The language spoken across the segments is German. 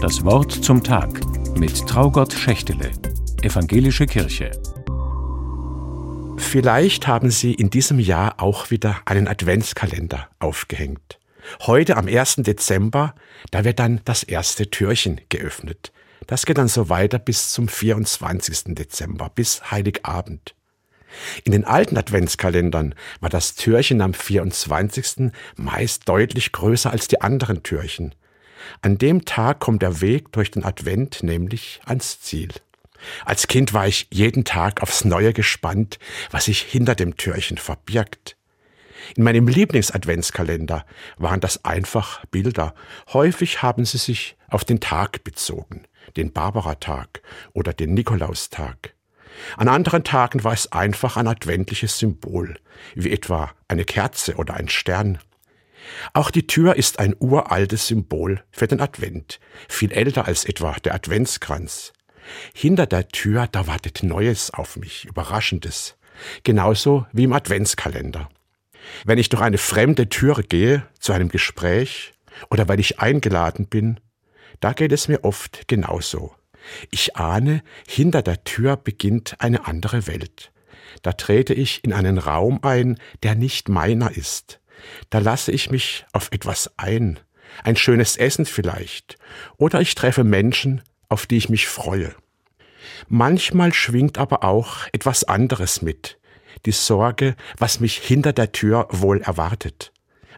Das Wort zum Tag mit Traugott Schächtele, Evangelische Kirche. Vielleicht haben Sie in diesem Jahr auch wieder einen Adventskalender aufgehängt. Heute am 1. Dezember, da wird dann das erste Türchen geöffnet. Das geht dann so weiter bis zum 24. Dezember, bis Heiligabend. In den alten Adventskalendern war das Türchen am 24. meist deutlich größer als die anderen Türchen. An dem Tag kommt der Weg durch den Advent nämlich ans Ziel. Als Kind war ich jeden Tag aufs Neue gespannt, was sich hinter dem Türchen verbirgt. In meinem Lieblingsadventskalender waren das einfach Bilder. Häufig haben sie sich auf den Tag bezogen, den Barbaratag oder den Nikolaustag. An anderen Tagen war es einfach ein adventliches Symbol, wie etwa eine Kerze oder ein Stern. Auch die Tür ist ein uraltes Symbol für den Advent, viel älter als etwa der Adventskranz. Hinter der Tür, da wartet Neues auf mich, Überraschendes, genauso wie im Adventskalender. Wenn ich durch eine fremde Türe gehe, zu einem Gespräch oder weil ich eingeladen bin, da geht es mir oft genauso. Ich ahne, hinter der Tür beginnt eine andere Welt. Da trete ich in einen Raum ein, der nicht meiner ist. Da lasse ich mich auf etwas ein, ein schönes Essen vielleicht, oder ich treffe Menschen, auf die ich mich freue. Manchmal schwingt aber auch etwas anderes mit, die Sorge, was mich hinter der Tür wohl erwartet.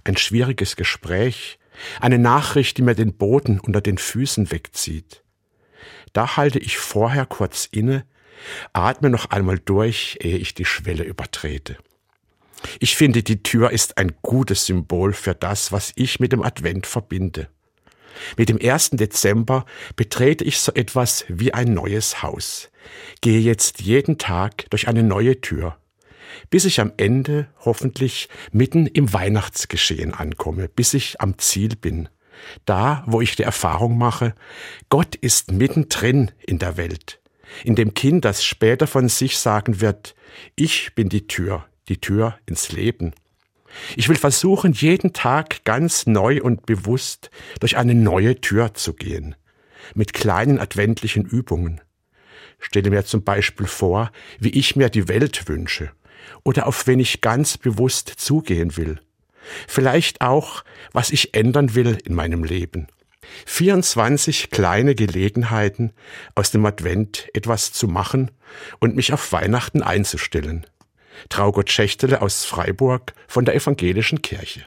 Ein schwieriges Gespräch, eine Nachricht, die mir den Boden unter den Füßen wegzieht. Da halte ich vorher kurz inne, atme noch einmal durch, ehe ich die Schwelle übertrete. Ich finde, die Tür ist ein gutes Symbol für das, was ich mit dem Advent verbinde. Mit dem 1. Dezember betrete ich so etwas wie ein neues Haus, gehe jetzt jeden Tag durch eine neue Tür, bis ich am Ende hoffentlich mitten im Weihnachtsgeschehen ankomme, bis ich am Ziel bin. Da, wo ich die Erfahrung mache, Gott ist mittendrin in der Welt, in dem Kind, das später von sich sagen wird, ich bin die Tür, die Tür ins Leben. Ich will versuchen, jeden Tag ganz neu und bewusst durch eine neue Tür zu gehen, mit kleinen adventlichen Übungen. Stelle mir zum Beispiel vor, wie ich mir die Welt wünsche oder auf wen ich ganz bewusst zugehen will. Vielleicht auch, was ich ändern will in meinem Leben. 24 kleine Gelegenheiten aus dem Advent etwas zu machen und mich auf Weihnachten einzustellen. Traugott Schächtele aus Freiburg von der Evangelischen Kirche.